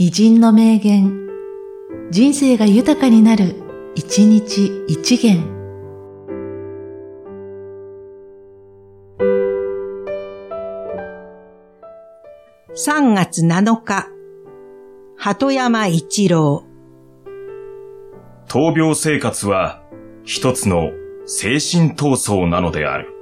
偉人の名言、人生が豊かになる、一日一元。3月7日、鳩山一郎。闘病生活は一つの精神闘争なのである。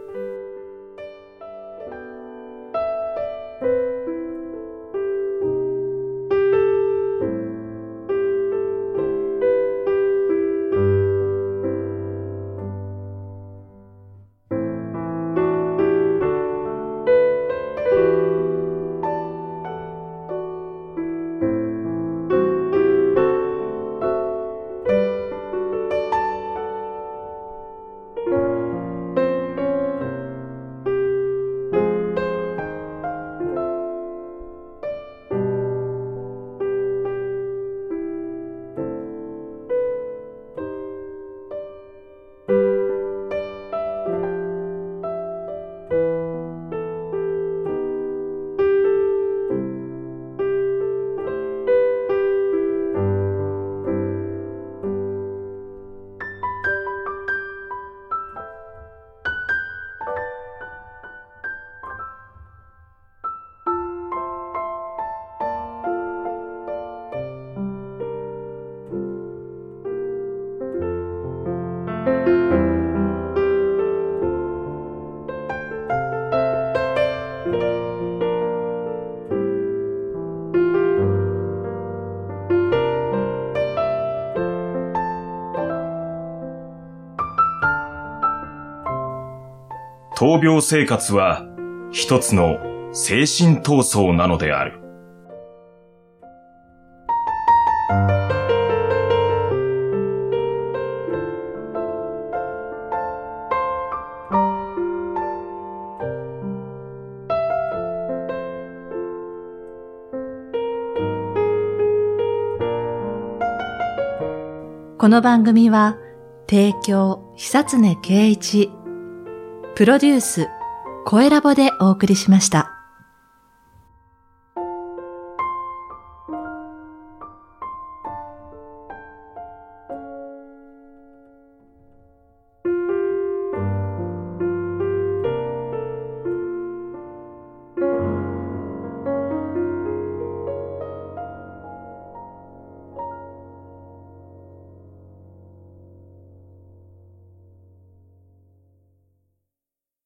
闘病生活は一つの精神闘争なのである。この番組は、提供、久常圭一、プロデュース、声ラボでお送りしました。